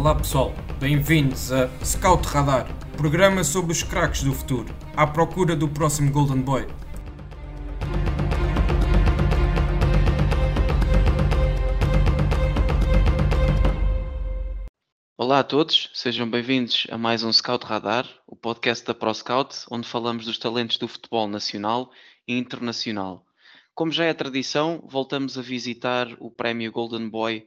Olá pessoal, bem-vindos a Scout Radar, programa sobre os craques do futuro, à procura do próximo Golden Boy. Olá a todos, sejam bem-vindos a mais um Scout Radar, o podcast da ProScout, onde falamos dos talentos do futebol nacional e internacional. Como já é tradição, voltamos a visitar o prémio Golden Boy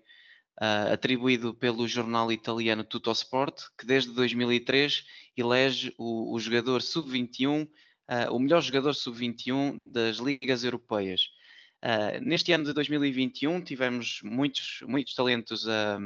uh, atribuído pelo jornal italiano Tuttosport, que desde 2003 elege o, o jogador sub-21, uh, ah, o melhor jogador sub-21 das ligas europeias. Uh, neste ano de 2021 tivemos muitos, muitos talentos a,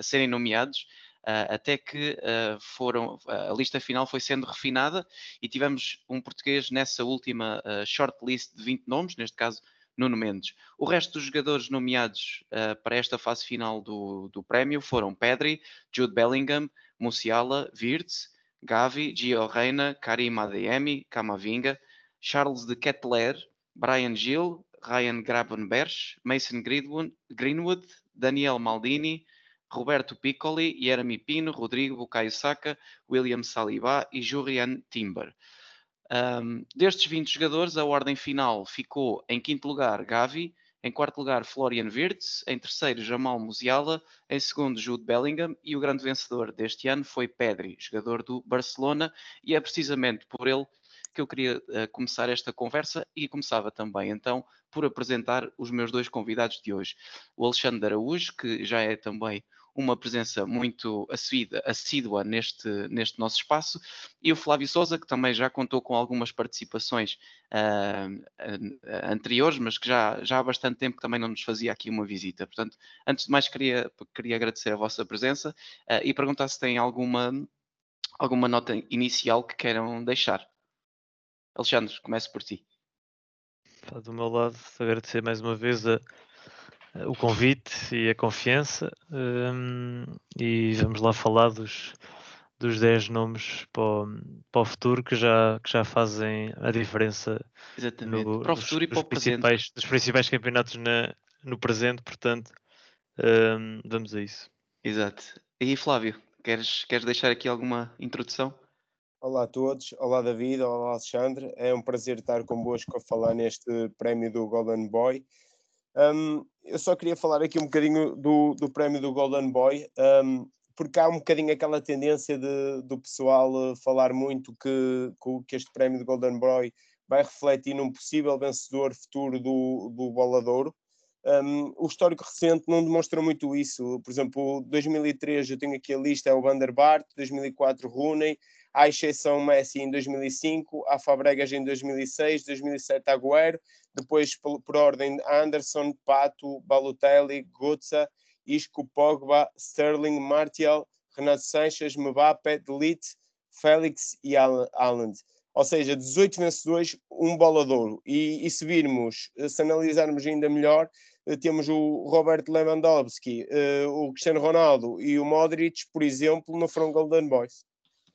serem nomeados, Uh, até que uh, foram, a lista final foi sendo refinada e tivemos um português nessa última shortlist de 20 nomes, neste caso Nuno Mendes. O resto dos jogadores nomeados uh, para esta fase final do, do prémio foram Pedri, Jude Bellingham, Musiala, Wirtz, Gavi, Gio Reina, Karim Adeyemi, Camavinga, Charles de Kettler, Brian Gill, Ryan Gravenberch, Mason Greenwood, Daniel Maldini, Roberto Piccoli, Jeremy Pino, Rodrigo Bukayo Saka, William Saliba e Julian Timber. Um, destes 20 jogadores, a ordem final ficou em quinto lugar Gavi, em quarto lugar Florian Wirtz, em terceiro Jamal Musiala, em segundo Jude Bellingham e o grande vencedor deste ano foi Pedri, jogador do Barcelona, e é precisamente por ele que eu queria uh, começar esta conversa e começava também então por apresentar os meus dois convidados de hoje. O Alexandre Araújo, que já é também uma presença muito assídua, assídua neste, neste nosso espaço, e o Flávio Souza, que também já contou com algumas participações uh, anteriores, mas que já, já há bastante tempo também não nos fazia aqui uma visita. Portanto, antes de mais, queria, queria agradecer a vossa presença uh, e perguntar se têm alguma, alguma nota inicial que queiram deixar. Alexandre, começo por ti. Do meu lado, agradecer mais uma vez a o convite e a confiança um, e vamos lá falar dos, dos 10 nomes para o, para o futuro que já, que já fazem a diferença Exatamente. No, para o futuro e para o presente. Dos principais campeonatos na, no presente, portanto, um, vamos a isso. Exato. E Flávio, queres, queres deixar aqui alguma introdução? Olá a todos, olá David, olá Alexandre. É um prazer estar convosco a falar neste prémio do Golden Boy. Um, eu só queria falar aqui um bocadinho do, do prémio do Golden Boy, um, porque há um bocadinho aquela tendência de, do pessoal uh, falar muito que, que este prémio do Golden Boy vai refletir num possível vencedor futuro do, do Boladouro. Um, o histórico recente não demonstra muito isso. Por exemplo, 2003 eu tenho aqui a lista, é o Van der Bart, 2004 Rooney, à exceção Messi em 2005, há Fabregas em 2006, 2007 Agüero, depois por, por ordem Anderson, Pato, Balotelli, Gutsa, Isco, Pogba, Sterling, Martial, Renato Sanches, Mbappé, Delite, Félix e Haaland. Ou seja, 18 vencedores, um bolador. E, e se virmos, se analisarmos ainda melhor, eh, temos o Robert Lewandowski, eh, o Cristiano Ronaldo e o Modric, por exemplo, no foram Golden Boys.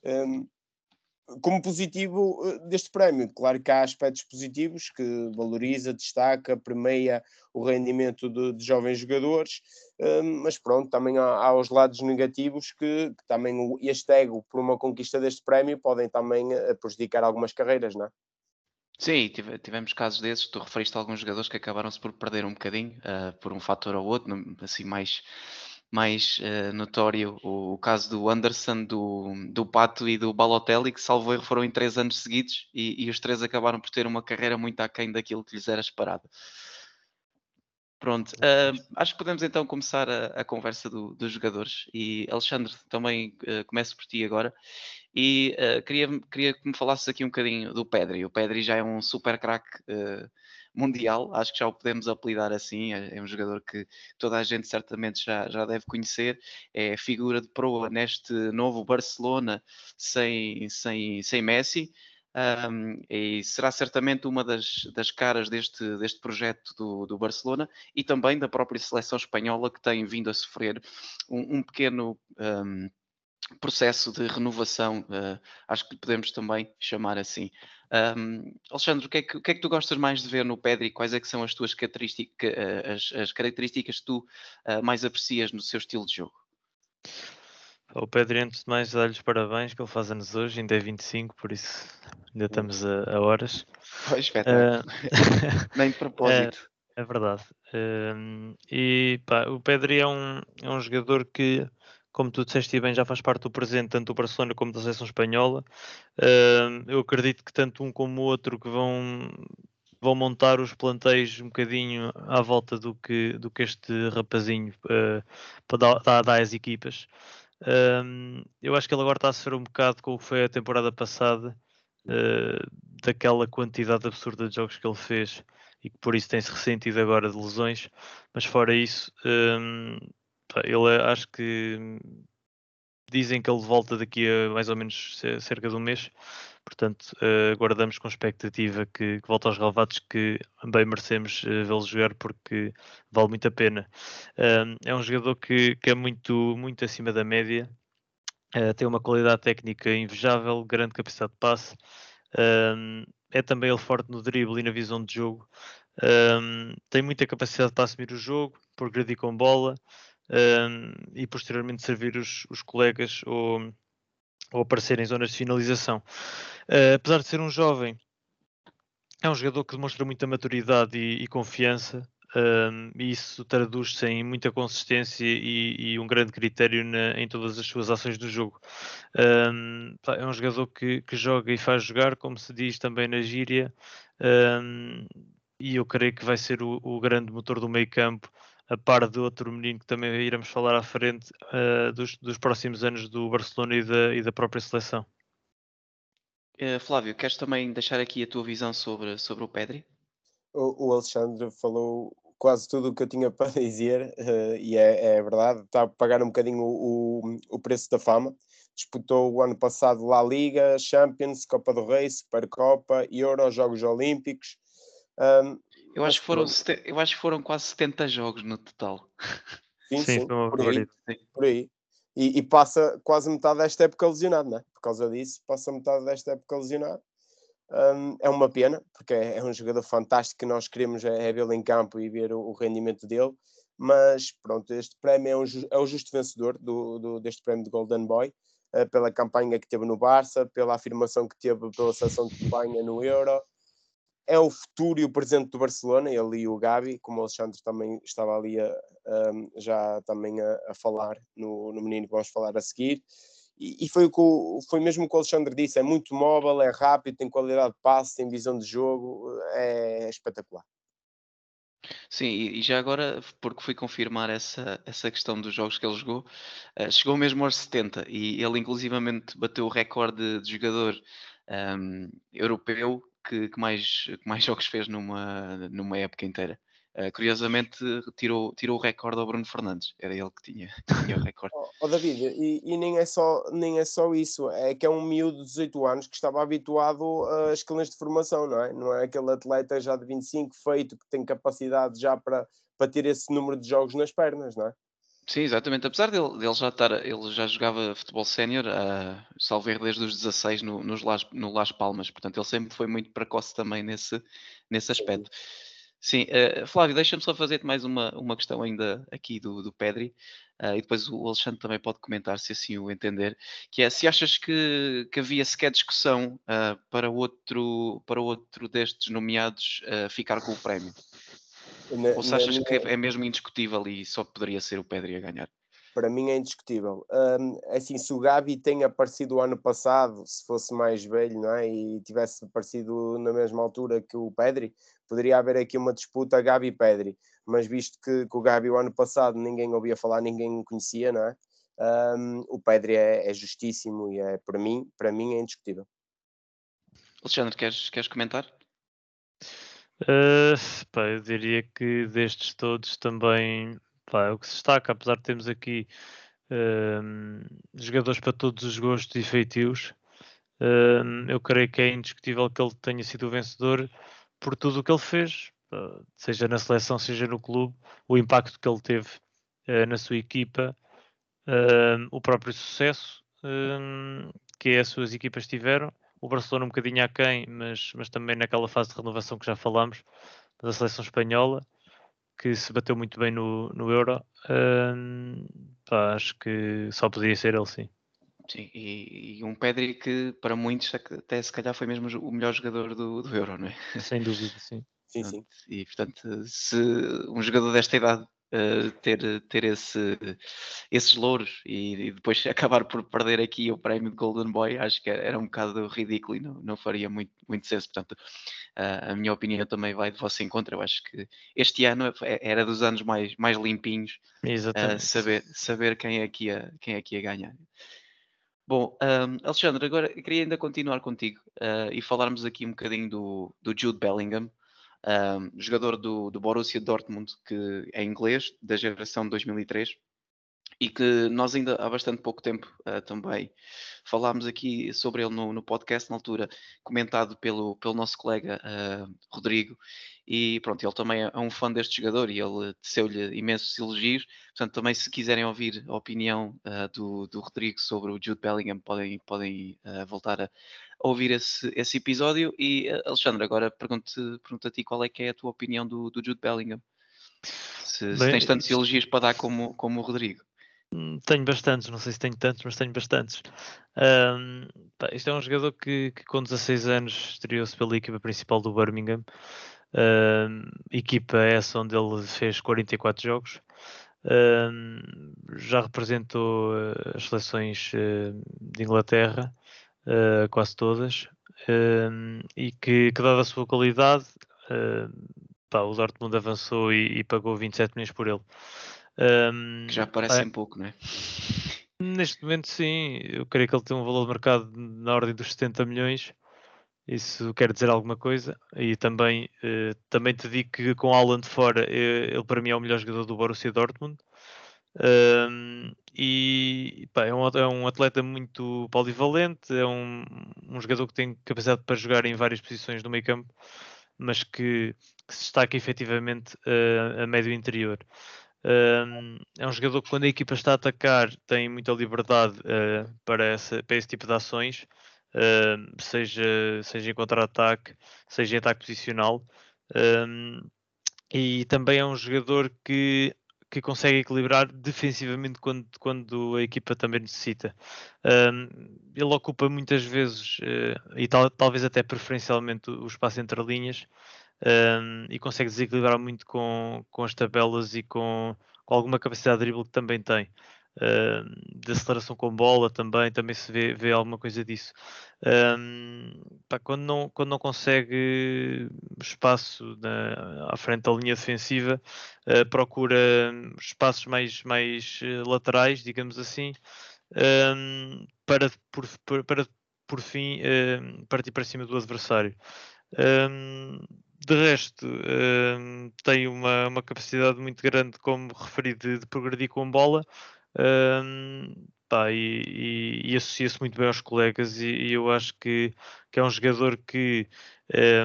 Um, como positivo eh, deste prémio. Claro que há aspectos positivos que valoriza, destaca, premia o rendimento de, de jovens jogadores, um, mas pronto, também há, há, os lados negativos que, que também o, este ego por uma conquista deste prémio podem também eh, prejudicar algumas carreiras, não é? Sim, tivemos casos desses. Tu referiste a alguns jogadores que acabaram-se por perder um bocadinho, uh, por um fator ou outro, assim, mais mais uh, notório o, o, caso do Anderson, do, do Pato e do Balotelli, que salvo erro foram em três anos seguidos e, e, os três acabaram por ter uma carreira muito aquém daquilo que lhes era esperado. Pronto, uh, acho que podemos então começar a, a conversa do, dos jogadores e Alexandre, também uh, começo por ti agora e uh, queria, queria que me falasses aqui um bocadinho do Pedri. O Pedri já é um super craque mundial, acho que já o podemos apelidar assim, é, é, um jogador que toda a gente certamente já, já deve conhecer, é figura de proa neste novo Barcelona sem, sem, sem Messi, um, e será certamente uma das, das caras deste, deste projeto do, do Barcelona e também da própria seleção espanhola que tem vindo a sofrer um, um pequeno um, processo de renovação, uh, acho que podemos também chamar assim. Um, Alexandre, o que, é que, o que, é que, tu gostas mais de ver no Pedri? Quais é que são as tuas características, as, as características que tu uh, mais aprecias no seu estilo de jogo? O Pedro, antes de mais, dá-lhes parabéns, que ele faz anos hoje, ainda é 25, por isso ainda estamos a, a horas. Espetáculo. Uh, Nem de propósito. É, é verdade. Uh, e pá, o Pedro é um, é um jogador que, como tu disseste bem, já faz parte do presente, tanto do Barcelona como da seleção espanhola. Uh, eu acredito que tanto um como o outro que vão vão montar os plantéis um bocadinho à volta do que, do que este rapazinho uh, para dar, às equipas. Eu acho que ele agora está a sofrer um bocado com o que foi a temporada passada, uh, daquela quantidade absurda de jogos que ele fez e que por isso tem-se ressentido agora de lesões. Mas fora isso, ele acho que dizem que ele volta daqui a mais ou menos cerca de um mês. Portanto, uh, aguardamos com expectativa que, que volte aos relevados, que bem merecemos uh, vê-lo jogar porque vale muito a pena. Uh, é um jogador que, que, é muito, muito acima da média, tem uma qualidade técnica invejável, grande capacidade de passe, é também ele forte no drible e na visão de jogo, tem muita capacidade para assumir o jogo, progredir com bola e posteriormente servir os, os colegas ou ou aparecer em zonas de finalização. Uh, apesar de ser um jovem, é um jogador que demonstra muita maturidade e, e confiança, um, e isso traduz-se em muita consistência e, e um grande critério na, em todas as suas ações do jogo. Um, é um jogador que, que, joga e faz jogar, como se diz também na gíria, um, e eu creio que vai ser o, o grande motor do meio campo a par de outro menino que também iremos falar à frente uh, dos, dos, próximos anos do Barcelona e da, e da própria seleção. Uh, Flávio, queres também deixar aqui a tua visão sobre, sobre o Pedri? O, o Alexandre falou quase tudo o que eu tinha para dizer uh, e é, é, verdade, está a pagar um bocadinho o, o, o, preço da fama. Disputou o ano passado La Liga, Champions, Copa do Rei, Supercopa, Euro, Jogos Olímpicos. Um, eu acho, que foram, eu acho que foram quase 70 jogos no total. Sim, sim, sim por, aí, por aí. E, e, passa quase metade desta época lesionado, não é? Por causa disso, passa metade desta época lesionado. Um, é uma pena, porque é, é, um jogador fantástico que nós queremos é, é vê-lo em campo e ver o, o, rendimento dele. Mas pronto, este prémio é, um, é o justo vencedor do, do, deste prémio de Golden Boy, uh, pela campanha que teve no Barça, pela afirmação que teve pela seleção de Espanha no Euro é o futuro e o presente do Barcelona, ele e o Gabi, como o Alexandre também estava ali a, já também a, a falar no, no, menino que vamos falar a seguir. E, e foi, o que o, foi mesmo o que o Alexandre disse: é muito móvel, é rápido, tem qualidade de passe, tem visão de jogo, é espetacular. Sim, e já agora, porque fui confirmar essa, essa questão dos jogos que ele jogou, uh, chegou mesmo aos 70 e ele inclusivamente bateu o recorde de jogador um, europeu que, que, mais, que mais jogos fez numa, numa época inteira. Uh, curiosamente, tirou, tirou o recorde ao Bruno Fernandes, era ele que tinha, tinha o recorde. oh, oh, David, e, e, nem, é só, nem é só isso, é que é um miúdo de 18 anos que estava habituado a escalões de formação, não é? Não é aquele atleta já de 25 feito que tem capacidade já para, para ter esse número de jogos nas pernas, não é? Sim, exatamente. Apesar dele, dele já estar, ele já jogava futebol sénior, uh, salvo erro desde os 16 no, nos Las, no Las Palmas, portanto ele sempre foi muito precoce também nesse, nesse aspecto. Sim, uh, Flávio, deixa-me só fazer-te mais uma, uma questão ainda aqui do, do Pedri, uh, e depois o Alexandre também pode comentar se assim o entender, que é se achas que, que havia sequer discussão uh, para, outro, para outro destes nomeados ficar com o prémio? Na, Ou se achas que é mesmo indiscutível e só poderia ser o Pedri a ganhar? Para mim é indiscutível. Um, assim, se o Gabi tem aparecido o ano passado, se fosse mais velho não é? e tivesse aparecido na mesma altura que o Pedri, poderia haver aqui uma disputa Gabi-Pedri. Mas visto que, que, o Gabi o ano passado ninguém ouvia falar, ninguém conhecia, não é? Um, o Pedri é, é, justíssimo e é, para mim, para mim é indiscutível. Alexandre, queres, queres comentar? Uh, pá, eu diria que destes todos também pá, é o que se destaca, apesar de termos aqui uh, jogadores para todos os gostos e feitios, uh, eu creio que é indiscutível que ele tenha sido o vencedor por tudo o que ele fez, seja na seleção, seja no clube, o impacto que ele teve na sua equipa, o próprio sucesso que as suas equipas tiveram o Barcelona um bocadinho aquém, mas, mas também naquela fase de renovação que já falámos, da seleção espanhola, que se bateu muito bem no, no Euro. Um, pá, acho que só podia ser ele, sim. Sim, e, e, um Pedri que para muitos até se calhar foi mesmo o melhor jogador do, do Euro, não é? Sem dúvida, sim. Sim, sim. E portanto, se um jogador desta idade uh, ter, ter esse, esses louros e, e, depois acabar por perder aqui o prémio Golden Boy, acho que era um bocado ridículo e não, não faria muito, muito senso. Portanto, uh, a minha opinião também vai de vosso encontro. Eu acho que este ano é, era dos anos mais, mais limpinhos, uh, saber, saber quem, é que ia, quem é que ia ganhar. Bom, um, Alexandre, agora queria ainda continuar contigo uh, e falarmos aqui um bocadinho do, do Jude Bellingham, um, jogador do, do Borussia Dortmund, que é inglês, da geração de 2003, e que nós ainda há bastante pouco tempo uh, também falámos aqui sobre ele no, no, podcast, na altura, comentado pelo, pelo nosso colega uh, Rodrigo, e pronto, ele também é um fã deste jogador e ele teceu-lhe imensos elogios, portanto também se quiserem ouvir a opinião uh, do, do Rodrigo sobre o Jude Bellingham, podem, podem voltar a, ouvir esse, esse episódio. E Alexandre, agora pergunto, pergunto a ti qual é que é a tua opinião do, do Jude Bellingham. Se, Bem, se tens tantos elogios para dar como, como o Rodrigo. Hum, tenho bastantes, não sei se tenho tantos, mas tenho bastantes. Um, pá, isto é um jogador que, que com 16 anos estreou-se pela equipa principal do Birmingham, um, equipa essa onde ele fez 44 jogos. Um, já representou eh, as seleções uh, de Inglaterra uh, quase todas, uh, e que, que, dada a sua qualidade, uh, pá, o Dortmund avançou e, e, pagou 27 milhões por ele. Um, que já parece é, pouco, não é? Neste momento, sim, eu creio que ele tem um valor de mercado na ordem dos 70 milhões. Isso quer dizer alguma coisa. E também, uh, também te digo que com Alan de fora, ele para mim é o melhor jogador do Borussia Dortmund. Um, e pá, é, um, é, um, atleta muito polivalente, é um, um, jogador que tem capacidade para jogar em várias posições do meio campo, mas que, que se destaca efetivamente uh, a médio interior. Um, é um jogador que quando a equipa está a atacar tem muita liberdade uh, para, essa, para esse tipo de ações, uh, seja, seja em contra-ataque, seja em ataque posicional. E também é um jogador que que consegue equilibrar defensivamente quando, quando a equipa também necessita. Um, ele ocupa muitas vezes, uh, e tal, talvez até preferencialmente, o espaço entre linhas um, e consegue desequilibrar muito com, com as tabelas e com, com alguma capacidade de drible que também tem de aceleração com bola também, também se vê, vê alguma coisa disso. Um, pá, quando, não, quando não consegue espaço na, à frente da linha defensiva, uh, procura espaços mais, mais uh, laterais, digamos assim, um, para, por, para por fim partir para cima do adversário. Um, de resto, tem uma, uma capacidade muito grande, como referi, de, de progredir com bola. Um, pá, e, e, e associa-se muito bem aos colegas e, e, eu acho que, que é um jogador que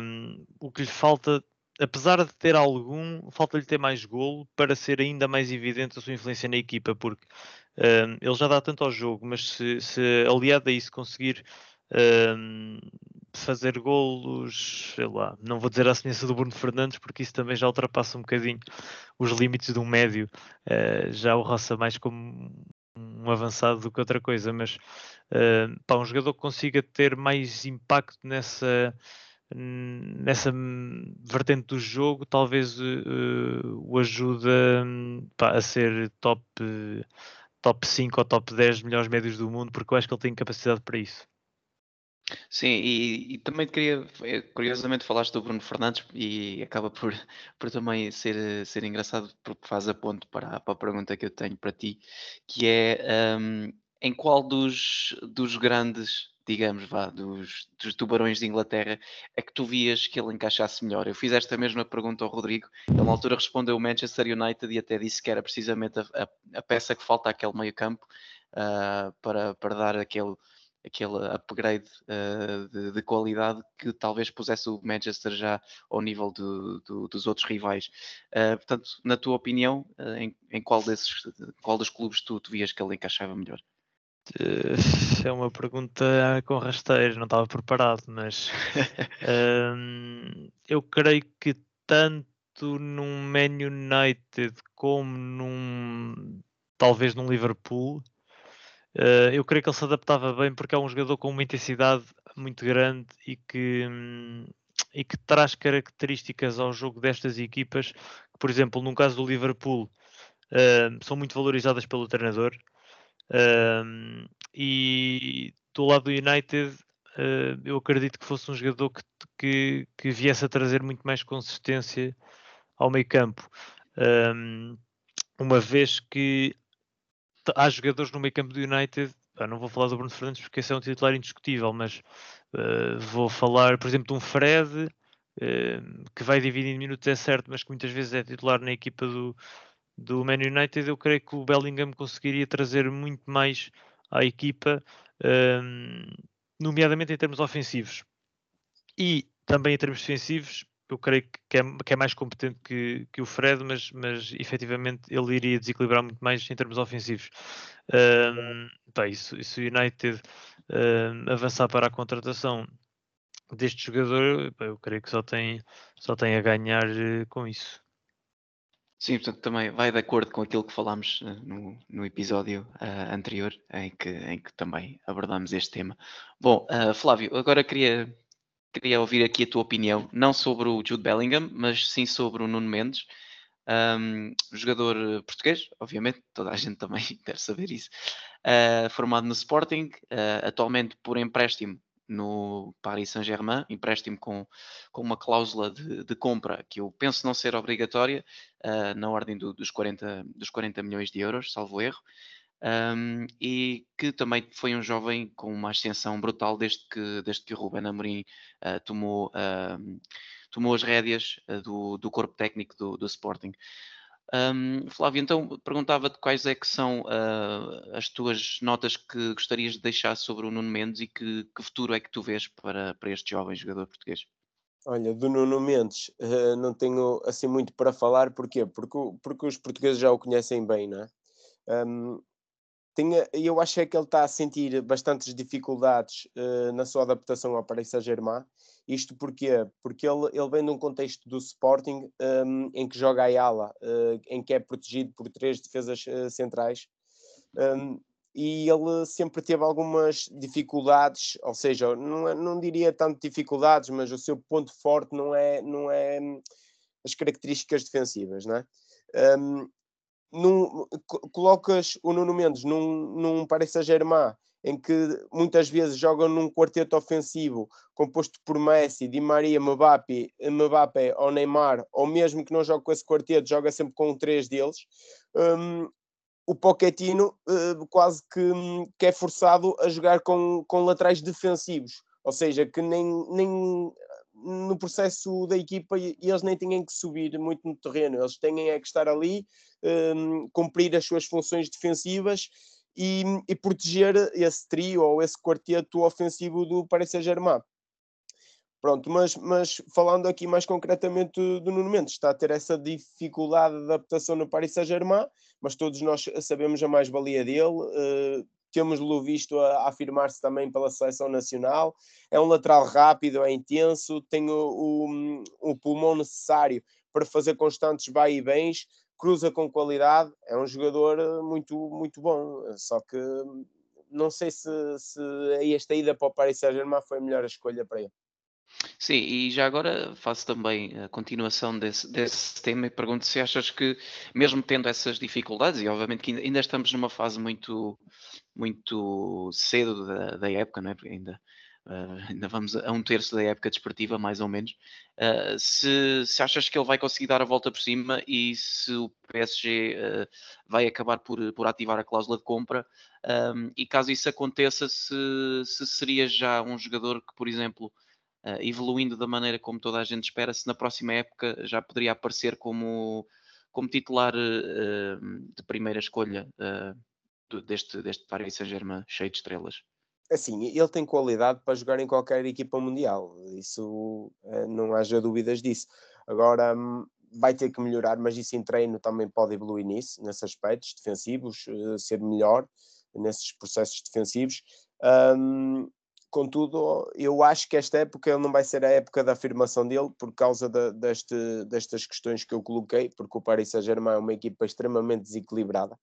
um, o que lhe falta, apesar de ter algum, falta-lhe ter mais golo para ser ainda mais evidente a sua influência na equipa, porque um, ele já dá tanto ao jogo, mas se, se aliado a isso conseguir um, fazer golos, sei lá, não vou dizer a semelhança do Bruno Fernandes, porque isso também já ultrapassa um bocadinho os limites de um médio, uh, já o roça mais como um avançado do que outra coisa, mas uh, um jogador que consiga ter mais impacto nessa nessa vertente do jogo talvez uh, o ajuda a ser top top 5 ou top 10 melhores médios do mundo porque eu acho que ele tem capacidade para isso Sim, e, e também queria, eh, curiosamente, falaste do Bruno Fernandes e acaba por, por também ser, ser engraçado porque faz a ponto para, para a pergunta que eu tenho para ti, que é um, em qual dos, dos grandes, digamos, vá, dos, dos tubarões de Inglaterra é que tu vias que ele encaixasse melhor? Eu fiz esta mesma pergunta ao Rodrigo, ele na altura respondeu o Manchester United e até disse que era precisamente a, a, a peça que falta àquele meio campo uh, para, para dar aquele aquele upgrade uh, de, de, qualidade que talvez pusesse o Manchester já ao nível do, do, dos outros rivais. Uh, portanto, na tua opinião, uh, em, em, qual, desses, qual dos clubes tu, tu vias que ele encaixava melhor? É uma pergunta com rasteiros, não estava preparado, mas um, eu creio que tanto tanto num Man United como num talvez num Liverpool. Uh, eu creio que ele se adaptava bem porque é um jogador com uma intensidade muito grande e que, hum, e que traz características ao jogo destas equipas que, por exemplo, no caso do Liverpool, uh, são muito valorizadas pelo treinador. Uh, e do lado do United, uh, eu acredito que fosse um jogador que, que, que, viesse a trazer muito mais consistência ao meio campo. uma vez que há jogadores no meio campo do United, não vou falar do Bruno Fernandes porque esse é um titular indiscutível, mas uh, vou falar, por exemplo, de um Fred uh, que vai dividir minutos, é certo, mas que muitas vezes é titular na equipa do, do Man United. Eu creio que o Bellingham conseguiria trazer muito mais à equipa, uh, nomeadamente em termos ofensivos. E também em termos defensivos, eu creio que é, que é mais competente que, que, o Fred, mas, mas efetivamente ele iria desequilibrar muito mais em termos ofensivos. Um, pá, isso, isso United um, avançar para a contratação deste jogador, eu creio que só tem, só tem a ganhar uh, com isso. Sim, portanto, também vai de acordo com aquilo que falámos uh, no, no episódio uh, anterior, em que, em que também abordámos este tema. Bom, Flávio, agora queria queria ouvir aqui a tua opinião, não sobre o Jude Bellingham, mas sim sobre o Nuno Mendes, um, jogador eh, português, obviamente, toda a gente também deve saber isso, uh, formado no Sporting, uh, atualmente por empréstimo no Paris Saint-Germain, empréstimo com, com uma cláusula de, de, compra que eu penso não ser obrigatória, uh, na ordem do, dos, 40, dos 40 milhões de euros, salvo erro um, e que também foi um jovem com uma ascensão brutal desde que, desde que o Ruben Amorim uh, tomou, uh, tomou as rédeas uh, do, do corpo técnico do, do Sporting. Um, Flávio, então perguntava-te quais é que são as tuas notas que gostarias de deixar sobre o Nuno Mendes e que, que futuro é que tu vês para, para este jovem jogador português? Olha, do Nuno Mendes uh, não tenho assim muito para falar, porquê? Porque, porque os portugueses já o conhecem bem, não é? Um, eu acho é que ele está a sentir bastantes dificuldades uh, na sua adaptação ao Paris Saint-Germain. Isto porquê? Porque ele, ele vem de um contexto do Sporting um, ehm, em que joga a ala, uh, em que é protegido por três defesas uh, centrais. Um, ehm, e ele sempre teve algumas dificuldades, ou seja, não, é, não diria tanto dificuldades, mas o seu ponto forte não é, não é hum, as características defensivas, não é? Um, ehm, num, colocas o Nuno Mendes num, num Paris Saint-Germain em que muitas vezes jogam num quarteto ofensivo composto por Messi, Di Maria, Mbappé, Mbappé ou Neymar, ou mesmo que não jogue com esse quarteto, joga sempre com três deles. Um, o Pochettino uh, quase que, que, é forçado a jogar com, com laterais defensivos, ou seja, que nem, nem no processo da equipa e eles nem têm que subir muito no terreno, eles têm é que estar ali, um, cumprir as suas funções defensivas e, e, proteger esse trio ou esse quarteto ofensivo do Paris Saint-Germain. Pronto, mas, mas falando aqui mais concretamente do Nuno Mendes, está a ter essa dificuldade de adaptação no Paris Saint-Germain, mas todos nós sabemos a mais-valia dele, uh, temos-lo visto a, a afirmar-se também pela seleção nacional. É um lateral rápido, é intenso, tem o, o, o pulmão necessário para fazer constantes vai e bens, cruza com qualidade, é um jogador eh, muito, muito bom. Só que não sei se, se esta ida para o Paris Saint-Germain foi a melhor escolha para ele. Sim, e já agora faço também a continuação desse, desse tema e pergunto se achas que, mesmo tendo essas dificuldades, e obviamente que ainda estamos numa fase muito, muito cedo da, da época, não é? Porque ainda, uh, ainda vamos a um terço da época desportiva, mais ou menos. Uh, se, se achas que ele vai conseguir dar a volta por cima e se o PSG uh, ah, vai acabar por, por ativar a cláusula de compra, um, e caso isso aconteça, se, se seria já um jogador que, por exemplo, evoluindo da maneira como toda a gente espera, se na próxima época já poderia aparecer como, como titular de primeira escolha deste, deste Paris Saint-Germain cheio de estrelas? Assim, ele tem qualidade para jogar em qualquer equipa mundial, isso não haja dúvidas disso. Agora hum, vai ter que melhorar, mas isso em treino também pode evoluir nisso, nesses aspectos defensivos, ser melhor nesses processos defensivos. Um, contudo, eu acho que esta época não vai ser a época da afirmação dele por causa de, deste, destas questões que eu coloquei, porque o Paris Saint-Germain é uma equipa extremamente desequilibrada.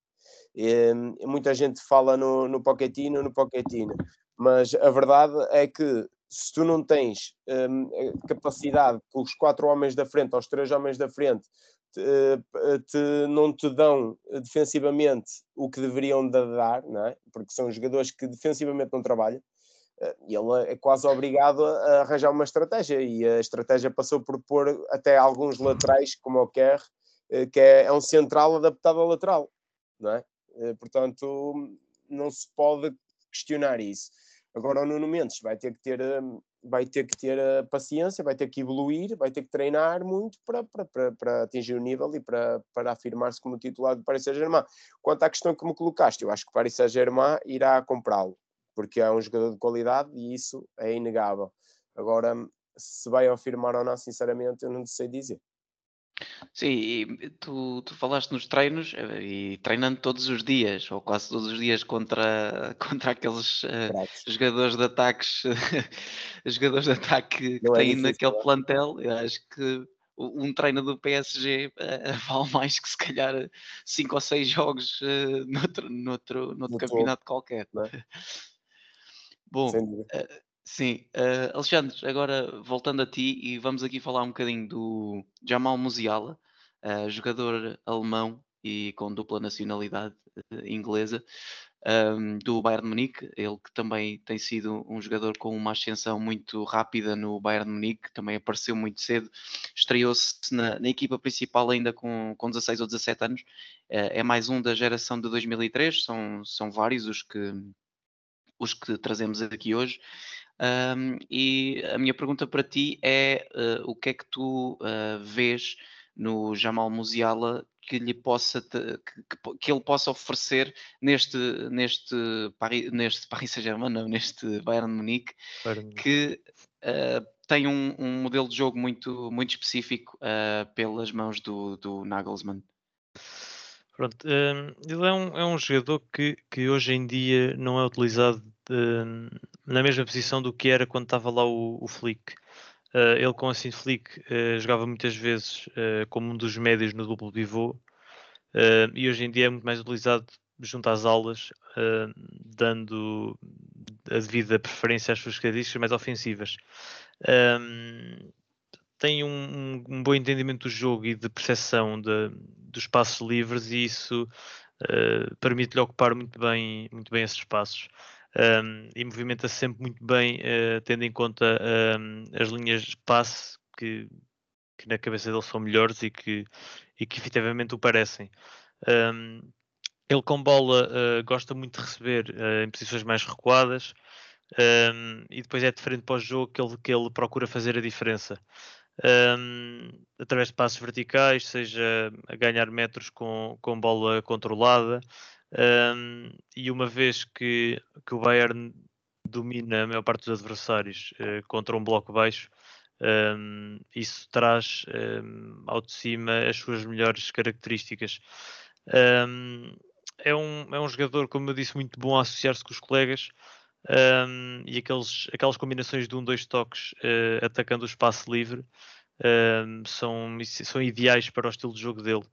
E, muita gente fala no, no Pochettino, no Pochettino, mas a verdade é que se tu não tens um, capacidade que os quatro homens da frente, os três homens da frente, te, te, não te dão defensivamente o que deveriam dar, não é? porque são jogadores que defensivamente não trabalham, eh, ele é quase obrigado a arranjar uma estratégia, e a estratégia passou por pôr até alguns laterais, como o Kerr, eh, que é, é um central adaptado ao lateral, não é? Eh, portanto, não se pode questionar isso. Agora o Nuno Mendes vai ter que ter, vai ter, que ter paciência, vai ter que evoluir, vai ter que treinar muito para, para, para, para atingir o nível e para, para afirmar-se como titular do Paris Saint-Germain. Quanto à questão que me colocaste, eu acho que o Paris Saint-Germain irá comprá-lo, porque é um jogador de qualidade e isso é inegável. Agora, se vai afirmar ou não, sinceramente, eu não sei dizer. Sim, e tu, tu falaste nos treinos eh, e treinando todos os dias, ou quase todos os dias, contra, contra aqueles uh, jogadores de ataques, jogadores de ataque que Não é têm difícil, naquele é? plantel. Eu acho que um treino do PSG uh, eh, vale mais que se calhar 5 ou 6 jogos uh, noutro, noutro, noutro campeonato qualquer. É? Bom, Sim, uh, Alexandre, agora voltando a ti e vamos aqui falar um bocadinho do Jamal Musiala, uh, jogador alemão e com dupla nacionalidade uh, inglesa, um, ehm, do Bayern de Munique, ele que também tem sido um jogador com uma ascensão muito rápida no Bayern de Munique, também apareceu muito cedo, estreou-se na, na, equipa principal ainda com, com 16 ou 17 anos, é mais um da geração de 2003, são, são vários os que, os que trazemos aqui hoje. Um, e a minha pergunta para ti é uh, o que é que tu uh, vês no Jamal Musiala que lhe possa te, que, que, ele possa oferecer neste neste Paris, neste Paris Saint-Germain, não, neste Bayern Munique, que uh, tem um, um, modelo de jogo muito muito específico pelas mãos do, do Nagelsmann. Pronto, ele é um, é um jogador que, que hoje em dia não é utilizado de, na mesma posição do que era quando estava lá o, o Flick. Uh, ele com assim Flick uh, jogava muitas vezes uh, como um dos médios no duplo pivô e hoje em dia é muito mais utilizado junto às aulas, dando a devida preferência às suas características mais ofensivas. Um, tem um, um, bom entendimento do jogo e de percepção de, dos espaços livres e isso permite-lhe ocupar muito bem, muito bem esses espaços um, e movimenta-se sempre muito bem, uh, tendo em conta um, as linhas de passe que, que, na cabeça dele são melhores e que, e que efetivamente o parecem. Um, ele com bola uh, gosta muito de receber uh, em posições mais recuadas e depois é diferente para o jogo que ele, que ele procura fazer a diferença. Um, através de passos verticais, seja a ganhar metros com, com bola controlada, um, e uma vez que, que o Bayern domina a maior parte dos adversários uh, contra um bloco baixo, um, isso traz ao de cima as suas melhores características. É, um, é um jogador, como eu disse, muito bom a associar-se com os colegas um, e aqueles, aquelas combinações de um, dois toques uh, atacando o espaço livre são, são ideais para o estilo de jogo dele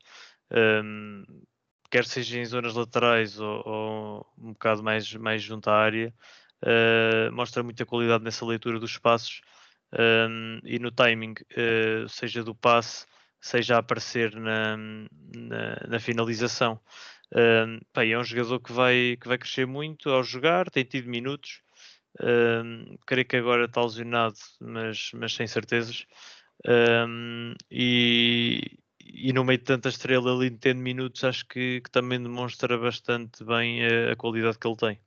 quer seja em zonas laterais ou, ou um bocado mais, mais junto à área, uh, mostra muita qualidade nessa leitura dos passos um, e no timing, uh, seja do passe, seja a aparecer na, na, na finalização. Um, é um jogador que vai, que vai crescer muito ao jogar, tem tido minutos. Um, creio que agora está lesionado, mas, mas sem certezas. Um, e, e no meio de tanta estrela ali tendo minutos, acho que, que também demonstra bastante bem a, a, qualidade que ele tem.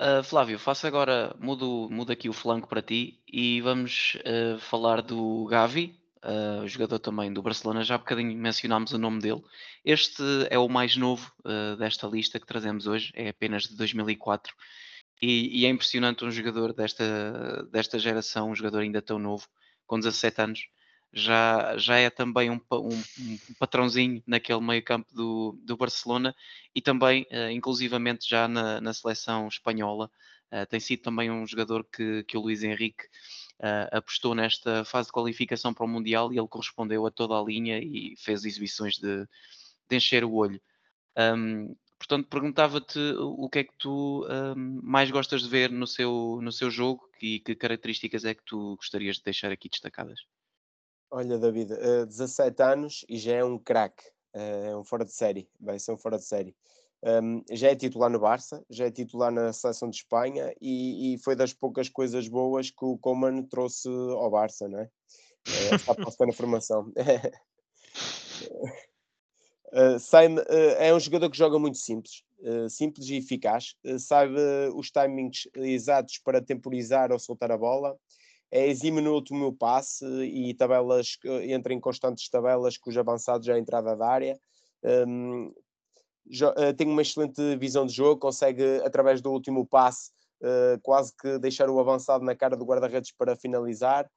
Uh, Flávio, faço agora, mudo, mudo aqui o flanco para ti e vamos uh, falar do Gavi, uh, jogador também do Barcelona. Já há bocadinho mencionámos o nome dele. Este é o mais novo desta lista que trazemos hoje, é apenas de 2004. E, e, é impressionante um jogador desta, desta geração, um jogador ainda tão novo, com 17 anos, já, já é também um, um, um patrãozinho naquele meio campo do, do Barcelona e também, uh, inclusivamente, já na, na seleção espanhola, Uh, tem sido também um jogador que, que o Luís Henrique uh, apostou nesta fase de qualificação para o Mundial e ele correspondeu a toda a linha e fez exibições de, de encher o olho. Um, portanto, perguntava-te o que é que tu um, mais gostas de ver no seu, no seu jogo e que características é que tu gostarias de deixar aqui destacadas? Olha, David, uh, 17 anos e já é um craque, uh, é um fora de série, vai ser um fora de série. Um, já é titular no Barça, já é titular na seleção de Espanha e, e foi das poucas coisas boas que o Coman trouxe ao Barça, não é? Uh, está a na formação. uh, uh, é um jogador que joga muito simples, uh, simples e eficaz, sabe os timings exatos para temporizar ou soltar a bola, é exime no último passe e tabelas, entra em constantes tabelas com os avançados à entrada da área. Um, tem uma excelente visão de jogo, consegue, através do último passe, uh, quase que deixar o avançado na cara do guarda-redes para finalizar.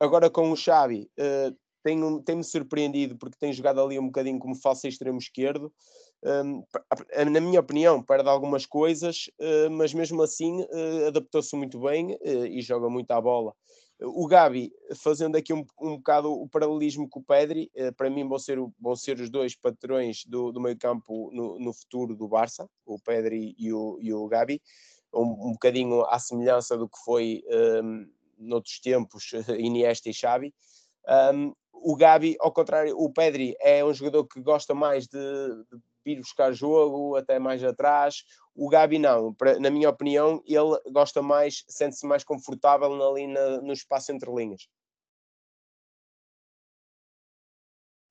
Agora com o Xavi, uh, tem-me tem surpreendido porque tem jogado ali um bocadinho como falso extremo esquerdo. Na minha opinião, perde algumas coisas, mas mesmo assim adaptou-se muito bem e joga muito à bola. O Gabi, fazendo aqui um, um bocado o paralelismo com o Pedri, eh, para mim vão ser, vão ser os dois patrões do, do meio campo no, no futuro do Barça, o Pedri e o, e o Gabi, um, um bocadinho à semelhança do que foi um, ehm, noutros tempos Iniesta e Xavi. Um, o Gabi, ao contrário, o Pedri é um jogador que gosta mais de, de ir buscar jogo, até mais atrás. O Gabi não, na minha opinião, ele gosta mais, sente-se mais confortável ali na, no espaço entre linhas.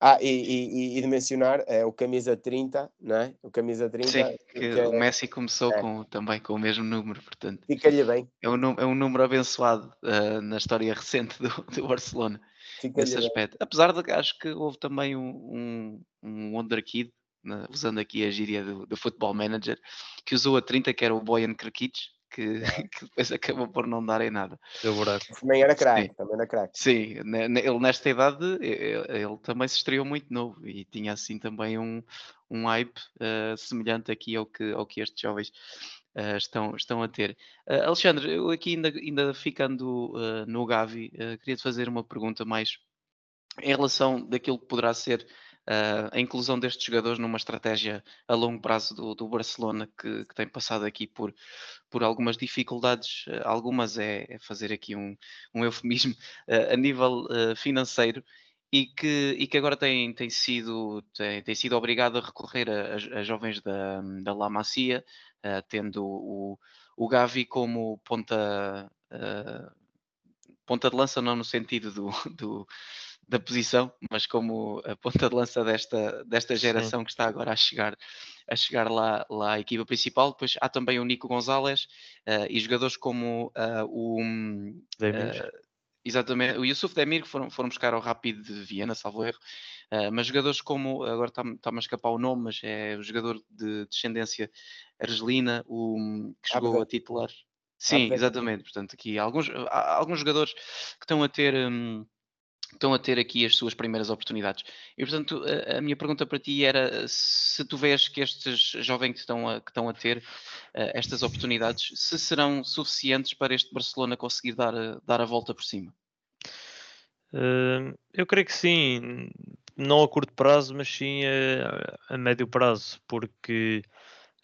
Ah, e, e, e, de mencionar é o camisa 30, não é? O camisa 30. Sim, que, que o Messi começou é. com, também com o mesmo número, portanto. Fica-lhe bem. É um, é um número abençoado uh, na história recente do, do Barcelona. Nesse aspecto. Bem. Apesar de que acho que houve também um, um, um Wonderkid né, usando aqui a gíria do, do Football Manager, que usou a 30, que era o Boyan Krkic, que, que, depois acabou por não dar em nada. Deu buraco. Também era craque, também era craque. Sim, ele nesta idade, ele, ele, também se estreou muito novo e tinha assim também um, um hype uh, semelhante aqui ao que, ao que estes jovens uh, estão, estão a ter. Uh, Alexandre, eu aqui ainda, ainda ficando no Gavi, queria te fazer uma pergunta mais em relação daquilo que poderá ser uh, a inclusão destes jogadores numa estratégia a longo prazo do, do Barcelona, que, que, tem passado aqui por, por algumas dificuldades, uh, algumas é, é, fazer aqui um, um eufemismo uh, a nível financeiro. E que, e que agora tem, tem, sido, tem, tem sido obrigado a recorrer a, a, jovens da, da La Macia, tendo o, o Gavi como ponta, ponta de lança, não no sentido do, do, da posição, mas como a ponta de lança desta, desta geração Sim. que está agora a chegar, a chegar lá, lá à equipa principal. Depois há também o Nico Gonzalez uh, e jogadores como uh, o. Uh, exatamente, o Yusuf Demir, que foram, foram buscar ao Rápido de Viena, salvo erro. mas jogadores como, agora está-me está a escapar o nome, mas é o jogador de descendência argelina, o, que chegou a titular. Sim, exatamente. Portanto, aqui alguns, alguns jogadores que estão a ter. Um, estão a ter aqui as suas primeiras oportunidades. E, portanto, a, a, minha pergunta para ti era se tu vês que estes jovens que estão a, que estão a ter uh, estas oportunidades, se serão suficientes para este Barcelona conseguir dar, a, dar a volta por cima? Uh, eu creio que sim, não a curto prazo, mas sim a, a médio prazo, porque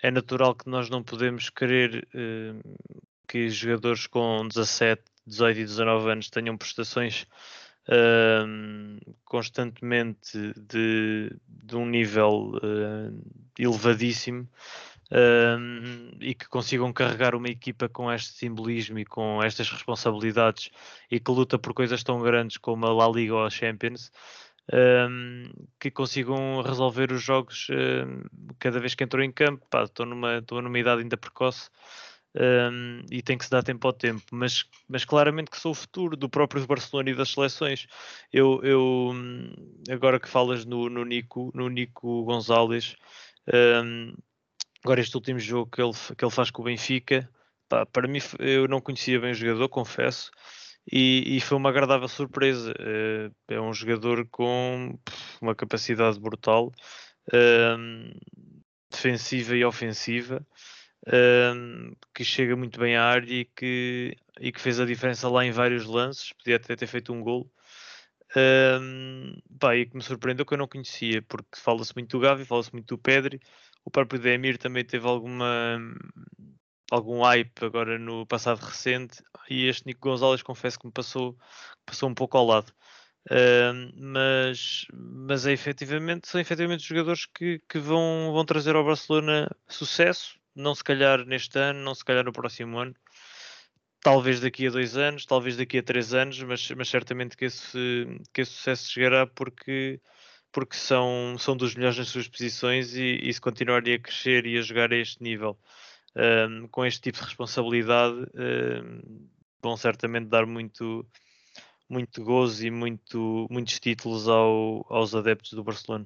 é natural que nós não podemos querer uh, que jogadores com 17, 18 e 19 anos tenham prestações constantemente de, de, um nível uh, elevadíssimo e que consigam carregar uma equipa com este simbolismo e com estas responsabilidades e que luta por coisas tão grandes como a La Liga ou a Champions. que consigam resolver os jogos cada vez que entram em campo. Estou, numa, numa idade ainda precoce um, e tem que se dar tempo ao tempo, mas, mas claramente que sou o futuro do próprio Barcelona e das seleções. Eu, eu agora que falas no, no Nico, no Nico Gonzalez, um, agora este último jogo que ele, que ele faz com o Benfica, pá, para mim eu não conhecia bem o jogador, confesso, e, e foi uma agradável surpresa. É, é um jogador com uma capacidade brutal, um, defensiva e ofensiva um, que chega muito bem à área e que, e que fez a diferença lá em vários lances, podia até ter feito um gol. Um, pá, e que me surpreendeu que eu não conhecia, porque fala-se muito do Gavi, fala-se muito do Pedri, o próprio Demir também teve alguma algum hype agora no passado recente e este Nico Gonzalez confesso que me passou, passou um pouco ao lado. Uh, mas mas é efetivamente, são efetivamente jogadores que, que vão, vão trazer ao Barcelona sucesso, não se calhar neste ano, não se calhar no próximo ano, talvez daqui a dois anos, talvez daqui a três anos, mas, mas certamente que esse, que esse sucesso chegará porque, porque são, são dos melhores nas suas posições e, e se continuarem a crescer e a jogar a este nível um, com este tipo de responsabilidade um, vão certamente dar muito muito gozo e muito, muitos títulos ao, aos adeptos do Barcelona.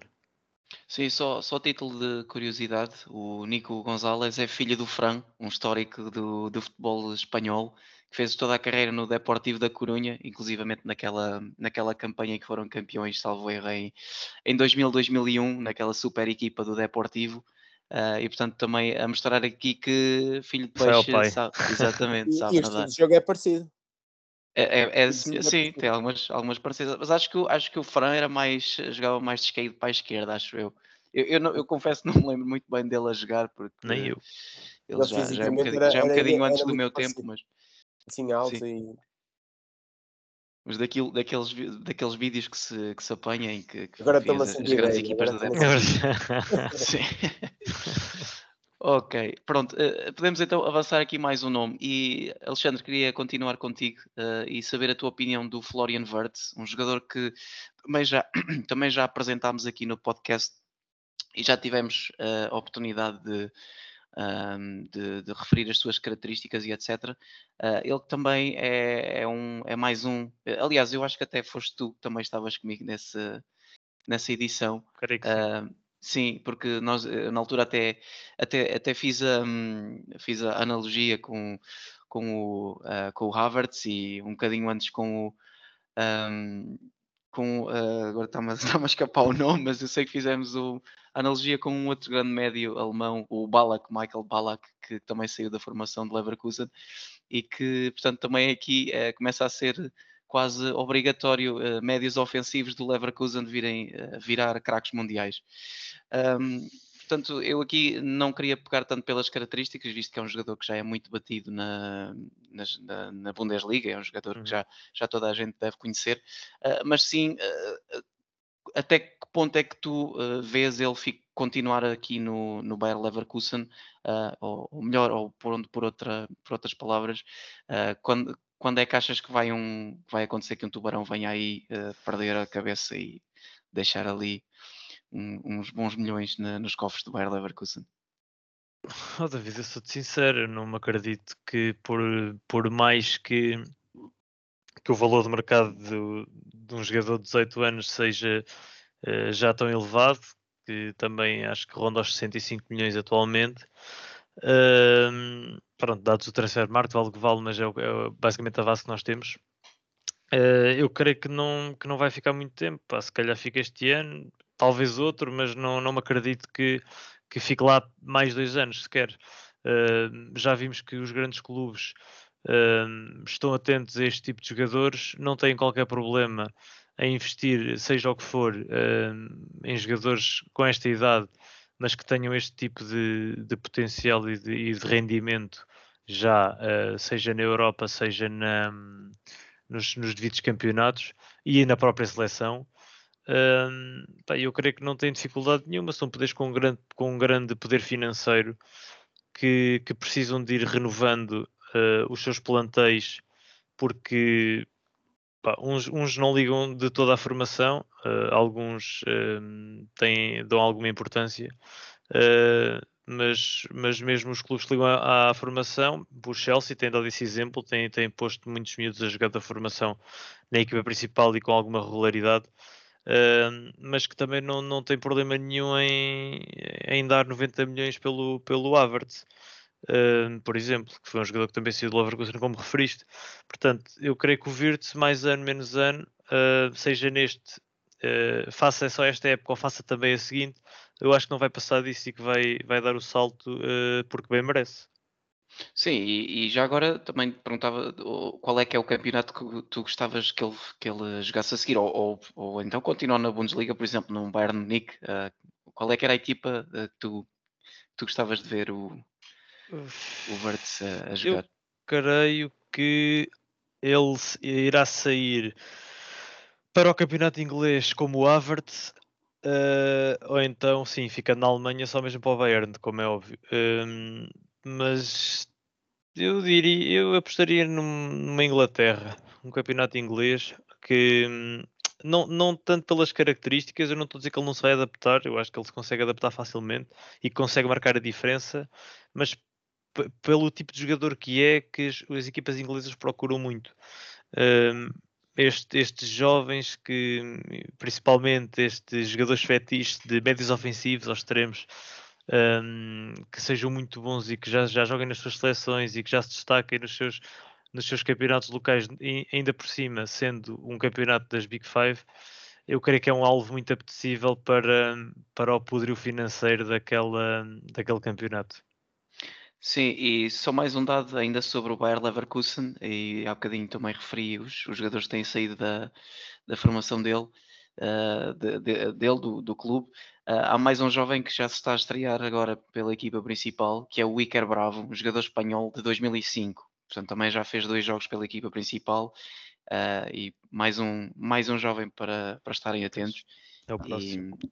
Sim, só, só título de curiosidade, o Nico Gonzalez é filho do Fran, um histórico do, do futebol espanhol, que fez toda a carreira no Deportivo da Corunha, inclusivamente naquela, naquela campanha em que foram campeões, salvo erro, em, em 2000, 2001, naquela super equipa do Deportivo. Uh, e portanto também a mostrar aqui que filho de peixe sabe, exatamente, sabe e, e nadar. este jogo é parecido. É, é, é sim, tem algumas, algumas parecidas, mas acho que, acho que o Fran era mais, jogava mais de esquerda para a esquerda, acho eu. Eu, eu, não, eu confesso que não me lembro muito bem dele a jogar, porque Nem eu. ele já, já é um bocadinho, já é um bocadinho antes do meu tempo, mas assim alto Sim. e Mas daquilo, daqueles, daqueles vídeos que se, que se apanha em que, que Agora as, as grandes bem, equipas agora do estou-me a Depor. Sim. ok, pronto. eh, podemos então avançar aqui mais um nome. E Alexandre, queria continuar contigo eh, e saber a tua opinião do Florian Wirtz, um jogador que também já, também já apresentámos aqui no podcast e já tivemos eh, a oportunidade de, ahm, de, de referir as suas características e etc. Ah, ele também é, é um, é mais um. Aliás, eu acho que até foste tu que também estavas comigo nesse, nessa edição. Creio que sim. Sim, porque nós eh, na altura até, até, até fiz, a, hum, fiz a analogia com, com, o, ah, com o Havertz e um bocadinho antes com o. ahm, com, ah, agora está-me a, a escapar o nome, mas eu sei que fizemos a analogia com um outro grande médio alemão, o Ballack, Michael Ballack, que também saiu da formação de Leverkusen e que, portanto, também aqui eh, começa a ser quase obrigatório eh, médios ofensivos do Leverkusen virem eh, virar craques mundiais. Ahm, portanto, eu aqui não queria pegar tanto pelas características, visto que é um jogador que já é muito batido na, na, na Bundesliga, é um jogador Uhum. que já, já toda a gente deve conhecer, ah, mas sim, ah, até que ponto é que tu ah, vês ele fi- continuar aqui no, no Bayer Leverkusen, ah, ou, ou melhor, ou por, onde- por, outra, por outras palavras, ah, quando, quando é que achas que vai, um, vai acontecer que um tubarão venha aí ah, perder a cabeça e deixar ali um- uns bons milhões na- nos cofres do Bayer Leverkusen? Oh, David, eu sou-te sincero, não me acredito que por, por mais que, que o valor de mercado do- de um jogador de 18 anos seja eh, já tão elevado, que também acho que ronda aos 65 milhões atualmente. Ahm, pronto, dados o transfer market, vale o que vale, mas é, é basicamente a base que nós temos. Eh, eu creio que não, que não vai ficar muito tempo, pá, se calhar fica este ano, talvez outro, mas não, não me acredito que, que fique lá mais dois anos sequer. Eh, já vimos que os grandes clubes eh, estão atentos a este tipo de jogadores, não têm qualquer problema em investir, seja o que for, eh, em jogadores com esta idade, mas que tenham este tipo de, de potencial e de, e de rendimento já, eh, seja na Europa, seja na, nos, nos devidos campeonatos e na própria seleção. Hum, pá, eu creio que não tem dificuldade nenhuma, são poderes com um grande, com um grande poder financeiro que, que precisam de ir renovando eh, os seus plantéis porque pá, uns, uns não ligam de toda a formação, eh, alguns têm, dão alguma importância, eh, mas, mas mesmo os clubes que ligam à, à formação, o Chelsea tem dado esse exemplo, tem, tem posto muitos miúdos a jogar da formação na equipa principal e com alguma regularidade, eh, mas que também não, não tem problema nenhum em, em dar 90 milhões pelo, pelo Havertz. eh, por exemplo, que foi um jogador que também saiu do Leverkusen, como referiste. Portanto, eu creio que o Virtus, mais ano, menos ano, eh, seja neste, eh, faça só esta época ou faça também a seguinte, eu acho que não vai passar disso e que vai, vai dar o salto eh, porque bem merece. Sim, e, e já agora também te perguntava qual é que é o campeonato que tu gostavas que ele, que ele jogasse a seguir, ou, ou, ou então continuar na Bundesliga, por exemplo, no Bayern Munique, uh, qual é que era a equipa uh, que tu, tu gostavas de ver o, o Verts a, a jogar? Eu creio que ele irá sair para o campeonato inglês como o Havertz Uh, ou então, sim, fica na Alemanha só mesmo para o Bayern, como é óbvio. Uh, mas eu diria, eu apostaria num, numa Inglaterra, um campeonato inglês que hum, não, não tanto pelas características, eu não estou a dizer que ele não se vai adaptar, eu acho que ele se consegue adaptar facilmente e consegue marcar a diferença, mas pelo tipo de jogador que é que as, as equipas inglesas procuram muito. Um, este, estes jovens que, principalmente estes jogadores fetiches de médios ofensivos aos extremos, um, que sejam muito bons e que já, já joguem nas suas seleções e que já se destaquem nos seus, nos seus campeonatos locais, e ainda por cima, sendo um campeonato das Big Five, eu creio que é um alvo muito apetecível para, para o poderio financeiro daquela, daquele campeonato. Sim, e só mais um dado ainda sobre o Bayer Leverkusen, e há bocadinho também referi os, os jogadores que têm saído da, da formação dele, uh, de, de, dele do, do clube. Uh, há mais um jovem que já se está a estrear agora pela equipa principal, que é o Iker Bravo, um jogador espanhol de 2005. Portanto, também já fez dois jogos pela equipa principal uh, e mais um, mais um jovem para, para estarem atentos. É o próximo. E,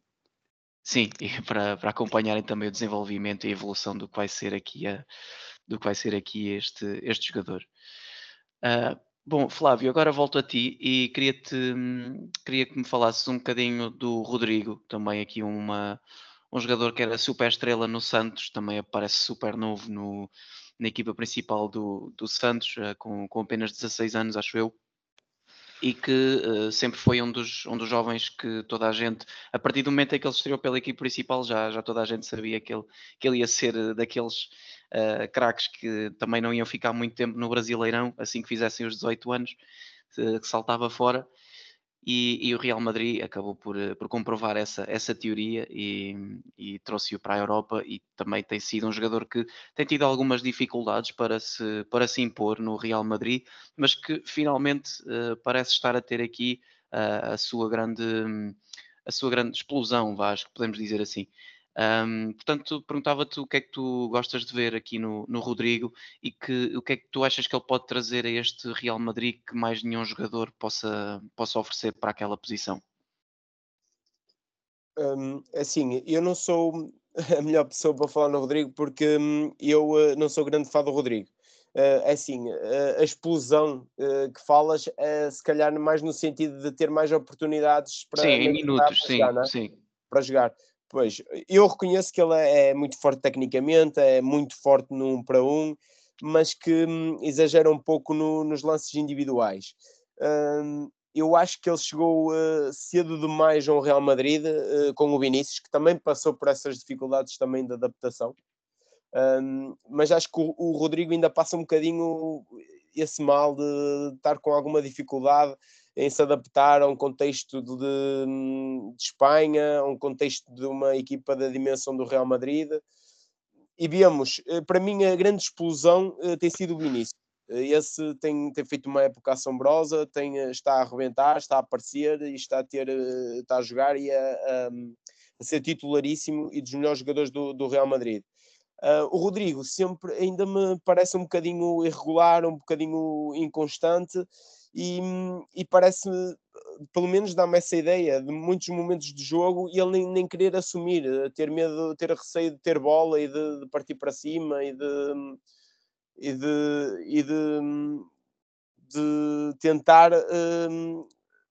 Sim, e para, para acompanharem também o desenvolvimento e a evolução do que vai ser aqui, a, do que vai ser aqui este, este jogador. Uh, bom, Flávio, agora volto a ti e queria-te, queria que me falasses um bocadinho do Rodrigo, também aqui uma, um jogador que era super estrela no Santos, também aparece super novo no, na equipa principal do, do Santos, uh, com, com apenas 16 anos, acho eu e que uh, sempre foi um dos, um dos jovens que toda a gente, a partir do momento em que ele estreou pela equipe principal, já, já toda a gente sabia que ele, que ele ia ser eh, daqueles uh, craques que também não iam ficar muito tempo no Brasileirão, assim que fizessem os 18 anos, uh, que saltava fora e, e, o Real Madrid acabou por, eh, por comprovar essa, essa teoria e, e trouxe-o para a Europa e também tem sido um jogador que tem tido algumas dificuldades para se, para se impor no Real Madrid, mas que finalmente uh, parece estar a ter aqui uh, a sua grande a sua grande explosão, que podemos dizer assim. Um, portanto, perguntava-te o que é que tu gostas de ver aqui no, no Rodrigo e que, o que é que tu achas que ele pode trazer a este Real Madrid que mais nenhum jogador possa, possa oferecer para aquela posição? Um, assim, eu não sou a melhor pessoa para falar no Rodrigo porque um, eu uh, não sou grande fã do Rodrigo. Uh, assim, uh, a explosão que falas é se calhar mais no sentido de ter mais oportunidades para. Sim, em minutos, sim, jogar, é? sim. Para jogar. Pois, eu reconheço que ele é muito forte tecnicamente, é muito forte no um para um, mas que hum, exagera um pouco no, nos lances individuais. Hum, eu acho que ele chegou uh, cedo demais ao Real Madrid uh, com o Vinícius, que também passou por essas dificuldades também de adaptação. Um, mas acho que o, o, Rodrigo ainda passa um bocadinho esse mal de estar com alguma dificuldade em se adaptar a um contexto de, de, Espanha, a um contexto de uma equipa da dimensão do Real Madrid. E vemos, eh, para mim, a grande explosão eh, tem sido o Vinícius. Eh, esse tem, tem feito uma época assombrosa, tem, está a arrebentar, está a aparecer e está a, ter, está a jogar e a, a, a ser titularíssimo e dos melhores jogadores do, do Real Madrid. Uh, o Rodrigo sempre ainda me parece um bocadinho irregular, um bocadinho inconstante e, e parece, pelo menos dá-me essa ideia de muitos momentos de jogo e ele nem, nem querer assumir, ter medo, ter receio de ter bola e de, de partir para cima e de, e de, e de, de tentar um,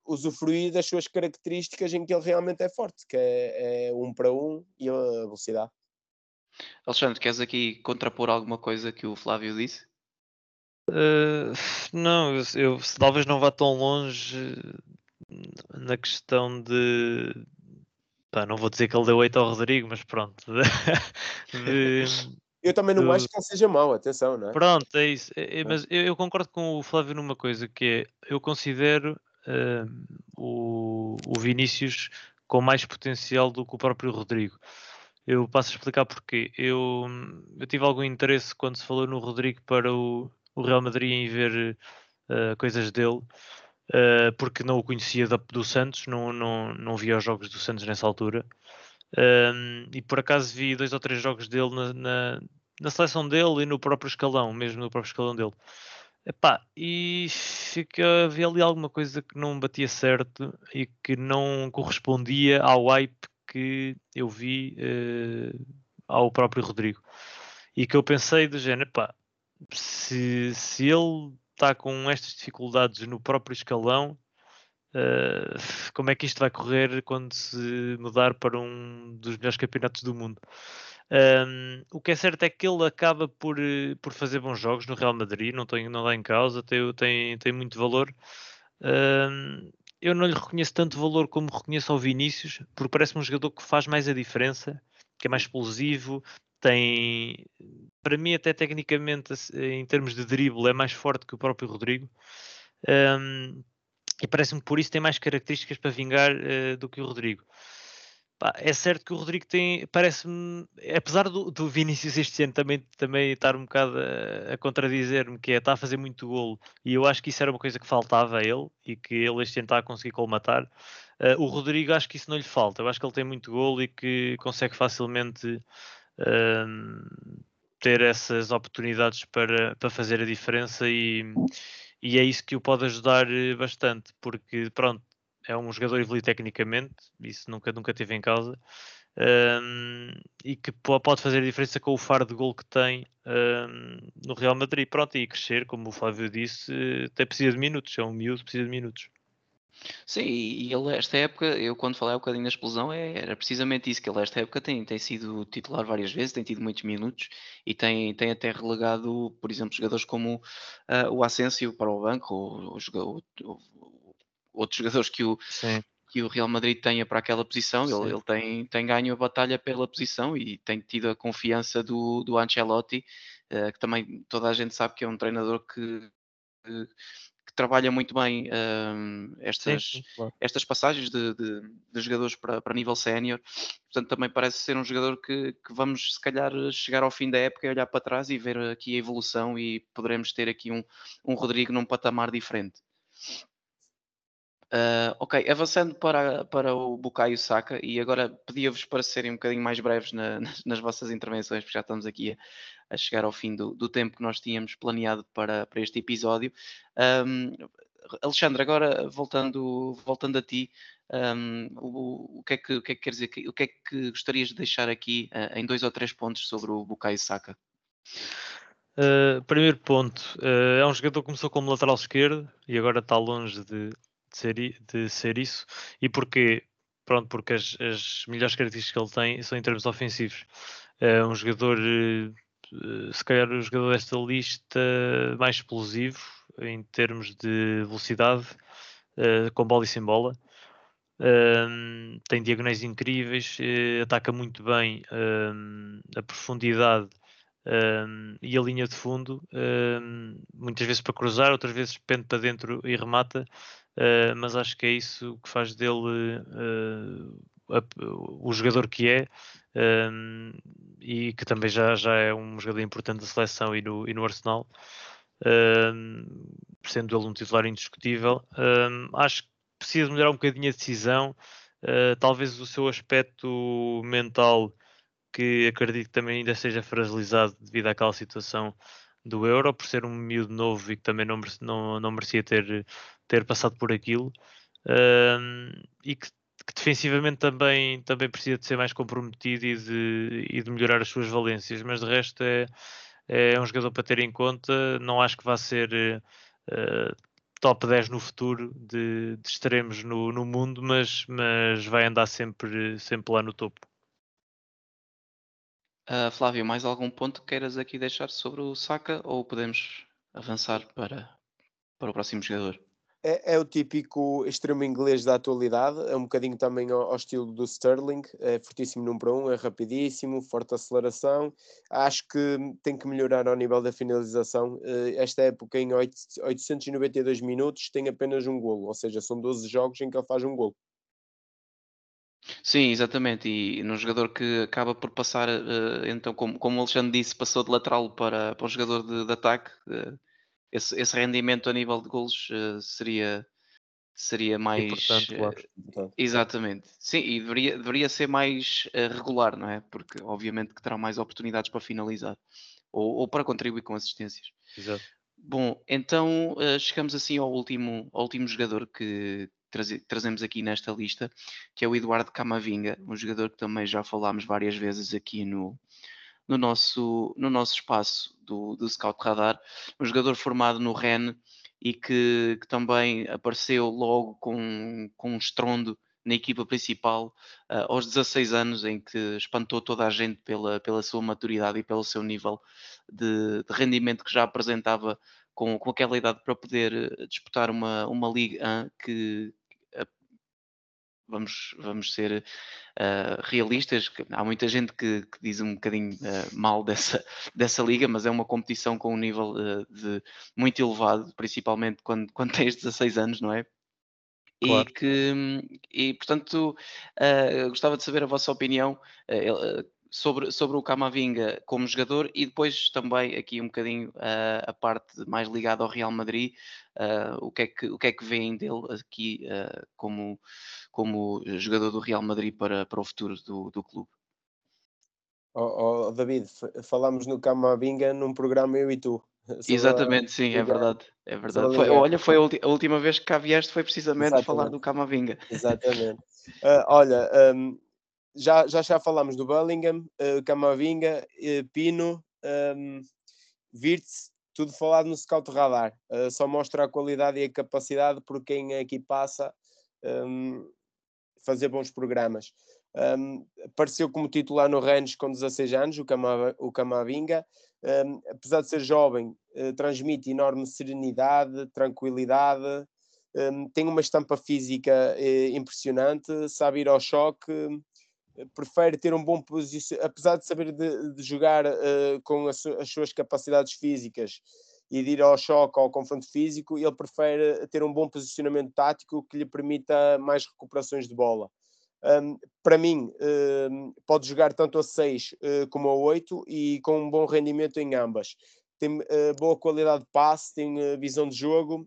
usufruir das suas características em que ele realmente é forte, que é, é um para um e a velocidade. Alexandre, queres aqui contrapor alguma coisa que o Flávio disse? Uh, não, eu, eu, talvez não vá tão longe na questão de. Pá, não vou dizer que ele deu 8 ao Rodrigo, mas pronto. De, eu também não acho que ele seja mau, atenção, não é? Pronto, é isso. É, é, mas eu, eu, concordo com o Flávio numa coisa, que é, eu considero uh, o, o Vinícius com mais potencial do que o próprio Rodrigo. Eu passo a explicar porquê. Eu, eu tive algum interesse quando se falou no Rodrigo para o, o Real Madrid em ver uh, coisas dele, uh, porque não o conhecia da, do Santos, não, não, não via os jogos do Santos nessa altura. Um, e por acaso vi dois ou três jogos dele na, na, na, seleção dele e no próprio escalão, mesmo no próprio escalão dele. Epá, e fica, havia ali alguma coisa que não batia certo e que não correspondia ao hype que eu vi uh, ao próprio Rodrigo. E que eu pensei do género, pá, se, se ele está com estas dificuldades no próprio escalão, uh, como é que isto vai correr quando se mudar para um dos melhores campeonatos do mundo? Um, o que é certo é que ele acaba por, eh, por fazer bons jogos no Real Madrid, não, tem, dá em causa, tem, tem, tem muito valor. Um, eu não lhe reconheço tanto valor como reconheço ao Vinícius, porque parece-me um jogador que faz mais a diferença, que é mais explosivo, tem, para mim, até tecnicamente, em termos de drible, é mais forte que o próprio Rodrigo. Um, e parece-me por isso tem mais características para vingar uh, do que o Rodrigo. É certo que o Rodrigo tem, parece-me, apesar do, do Vinícius este ano também, também estar um bocado a, a contradizer-me, que é, está a fazer muito golo, e eu acho que isso era uma coisa que faltava a ele, e que ele este ano está a conseguir colmatar. Uh, o Rodrigo, acho que isso não lhe falta, eu acho que ele tem muito golo e que consegue facilmente uh, ter essas oportunidades para, para fazer a diferença, e, e é isso que o pode ajudar eh, bastante, porque pronto é um jogador evoluído tecnicamente, isso nunca, nunca teve em causa, um, e que pode fazer a diferença com o faro de gol que tem um, no Real Madrid. Pronto, e crescer, como o Flávio disse, até precisa de minutos, é um miúdo, precisa de minutos. Sim, e ele esta época, eu quando falei um bocadinho da explosão, é, era precisamente isso, que ele esta época tem, tem sido titular várias vezes, tem tido muitos minutos e tem, tem até relegado, por exemplo, jogadores como uh, o Asensio para o banco, ou, ou, ou, outros jogadores que o, que o Real Madrid tenha para aquela posição. Ele, ele, tem, tem ganho a batalha pela posição e tem tido a confiança do, do Ancelotti, uh, que também toda a gente sabe que é um treinador que, que trabalha muito bem uh, estas, sim, sim, claro. estas passagens de, de, de, jogadores para, para nível sénior. Portanto, também parece ser um jogador que, que vamos, se calhar, chegar ao fim da época e olhar para trás e ver aqui a evolução e poderemos ter aqui um, um Rodrigo num patamar diferente. Uh, ok, avançando para, para o Bukayo Saka, e agora pedia-vos para serem um bocadinho mais breves na, nas, nas, vossas intervenções, porque já estamos aqui a, a chegar ao fim do, do, tempo que nós tínhamos planeado para, para este episódio. Um, Alexandre, agora voltando, voltando a ti, um, o, o, que é que, o que é que dizer? O que é que gostarias de deixar aqui uh, em dois ou três pontos sobre o Bukayo Saka? Uh, primeiro ponto, uh, é um jogador que começou como lateral esquerdo e agora está longe de, de ser, de ser isso. E porquê? Pronto, porque as, as melhores características que ele tem são em termos ofensivos. É um jogador, eh, se calhar o jogador desta lista mais explosivo em termos de velocidade, eh, com bola e sem bola. Um, tem diagonais incríveis, uh, ataca muito bem um, a profundidade um, e a linha de fundo, muitas vezes para cruzar, outras vezes pende para dentro e remata. Uh, mas acho que é isso que faz dele uh, a, o jogador que é um, e que também já, já é um jogador importante da seleção e no, e no Arsenal, um, sendo ele um titular indiscutível. Um, acho que precisa melhorar um bocadinho a decisão, uh, talvez o seu aspecto mental, que acredito que também ainda seja fragilizado devido àquela situação do Euro, por ser um miúdo novo e que também não, não, não merecia ter, ter passado por aquilo. E que, que, defensivamente também, também precisa de ser mais comprometido e de, e de melhorar as suas valências, mas de resto é, é um jogador para ter em conta. Não acho que vá ser uh, top 10 no futuro de, de extremos no, no mundo, mas, mas vai andar sempre, sempre lá no topo. Uh, Flávio, mais algum ponto que queiras aqui deixar sobre o Saka ou podemos avançar para, para o próximo jogador? É, é, o típico extremo inglês da atualidade, é um bocadinho também ao, ao, estilo do Sterling, é fortíssimo num para um, é rapidíssimo, forte aceleração. Acho que tem que melhorar ao nível da finalização. Eh, esta época, em 8, 892 minutos, tem apenas um golo, ou seja, são 12 jogos em que ele faz um golo. Sim, exatamente. E num jogador que acaba por passar, uh, então, como, como o Alexandre disse, passou de lateral para, para um jogador de, de ataque. Uh, esse, esse, rendimento a nível de golos uh, seria, seria mais. Importante, claro. Exatamente. Sim, e deveria, deveria ser mais regular, não é? Porque, obviamente, que terá mais oportunidades para finalizar ou, ou para contribuir com assistências. Exato. Bom, então chegamos assim ao último, ao último jogador que, trazemos aqui nesta lista, que é o Eduardo Camavinga, um jogador que também já falámos várias vezes aqui no, no, nosso, no nosso espaço do, do Scout Radar, um jogador formado no REN e que, que também apareceu logo com, com um estrondo na equipa principal uh, aos 16 anos, em que espantou toda a gente pela, pela sua maturidade e pelo seu nível de, de rendimento que já apresentava com, com aquela idade para poder eh, disputar uma, uma Liga que, vamos, vamos ser uh, realistas. Há muita gente que, que diz um bocadinho uh, mal dessa, dessa liga, mas é uma competição com um nível uh, de, muito elevado, principalmente quando, quando tens 16 anos, não é? Claro. E que, e portanto, gostava de saber a vossa opinião sobre, sobre o Camavinga como jogador e depois também aqui um bocadinho uh, a parte mais ligada ao Real Madrid, uh, o, que é que, o que é que veem dele aqui uh, como, como jogador do Real Madrid para, para o futuro do, do clube. Oh, oh, David, falámos no Camavinga num programa eu e tu. Exatamente, sim, é verdade. É verdade. Foi, olha, foi a, última vez que cá vieste foi precisamente Exatamente. falar do Camavinga. Exatamente. olha, um, já, já já falámos do Bellingham, uh, Camavinga, uh, Pino, um, Virts, tudo falado no Scout Radar. Uh, só mostra a qualidade e a capacidade por quem aqui passa um, fazer bons programas. Um, apareceu como titular no Rennes com 16 anos, o, o Camavinga. Um, apesar de ser jovem, uh, transmite enorme serenidade, tranquilidade, um, tem uma estampa física uh, impressionante, sabe ir ao choque, prefere ter um bom posicionamento, apesar de saber de, de jogar uh, com as, as, suas capacidades físicas e de ir ao choque, ao confronto físico, ele prefere ter um bom posicionamento tático que lhe permita mais recuperações de bola. Um, para mim, um, pode jogar tanto a 6 uh, eh, como a 8 e com um bom rendimento em ambas. Tem uh, boa qualidade de passe, tem visão de jogo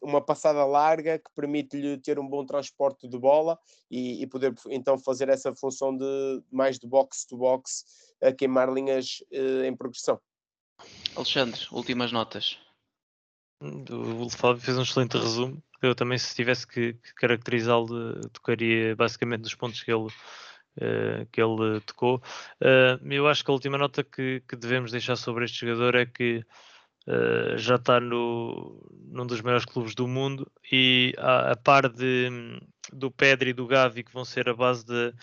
uma passada larga que permite-lhe ter um bom transporte de bola e, e, poder então fazer essa função de mais de box to box a queimar linhas uh, em progressão. Alexandre, últimas notas. O Fábio fez um excelente resumo. Eu também, se tivesse que, que caracterizá-lo, tocaria basicamente nos pontos que ele, uh, que ele tocou. Uh, eu acho que a última nota que, que devemos deixar sobre este jogador é que Uh, já está no, num dos maiores clubes do mundo e a, a, par de, do Pedri e do Gavi que vão ser a base de,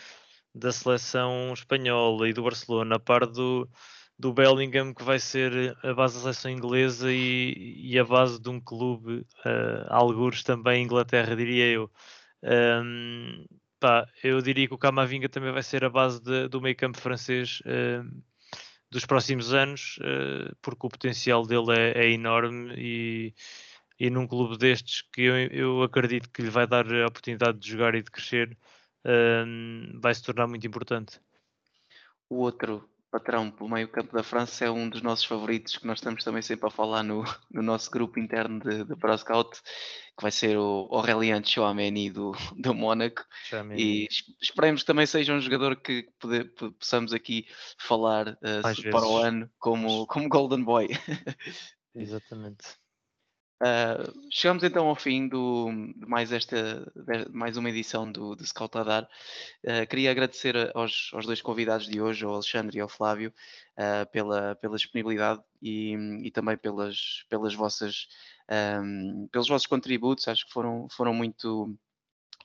da seleção espanhola e do Barcelona, a par do, do Bellingham que vai ser a base da seleção inglesa e, e a base de um clube, uh, algures também Inglaterra, diria eu. Um, pá, eu diria que o Camavinga também vai ser a base de, do meio campo francês uh, dos próximos anos, uh, porque o potencial dele é, é enorme e, e num clube destes que eu, eu, acredito que lhe vai dar a oportunidade de jogar e de crescer, uh, vai se tornar muito importante. O outro patrão pelo meio campo da França é um dos nossos favoritos que nós estamos também sempre a falar no, no nosso grupo interno de, de ProScout, que vai ser o Aurélien Chouameni do, do Mónaco e esperemos que também seja um jogador que poder, possamos aqui falar uh, para o ano como, como Golden Boy. Exatamente. Uh, chegamos então ao fim do, de mais, esta, de mais uma edição do, do Scout Radar. Uh, queria agradecer aos, aos, dois convidados de hoje, ao Alexandre e ao Flávio, uh, pela, pela disponibilidade e, e, também pelas, pelas vossas, um, pelos vossos contributos. Acho que foram, foram muito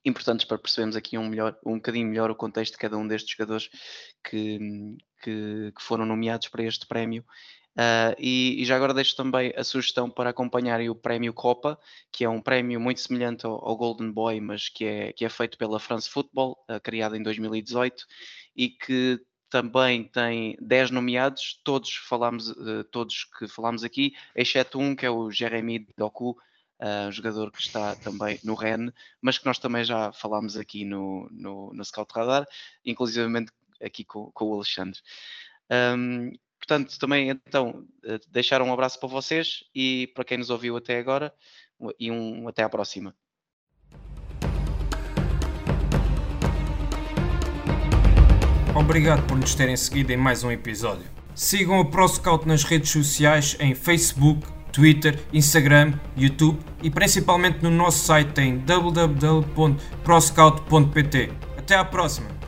importantes para percebermos aqui um, melhor, um bocadinho melhor o contexto de cada um destes jogadores que, que, que foram nomeados para este prémio Uh, e, e, já agora deixo também a sugestão para acompanharem o Prémio Copa, que é um prémio muito semelhante ao, ao Golden Boy, mas que é, que é feito pela France Football, uh, criado em 2018, e que também tem 10 nomeados, todos, falamos, uh, todos que falamos aqui, exceto um que é o Jeremy Doku, jogador que está também no REN, mas que nós também já falámos aqui no, no, no Scout Radar, inclusivamente aqui com, com o Alexandre. Um, portanto, também então eh, deixar um abraço para vocês e para quem nos ouviu até agora e um até à próxima. Obrigado por nos terem seguido em mais um episódio. Sigam a ProScout nas redes sociais em Facebook, Twitter, Instagram, YouTube e principalmente no nosso site em www.proscout.pt. Até à próxima!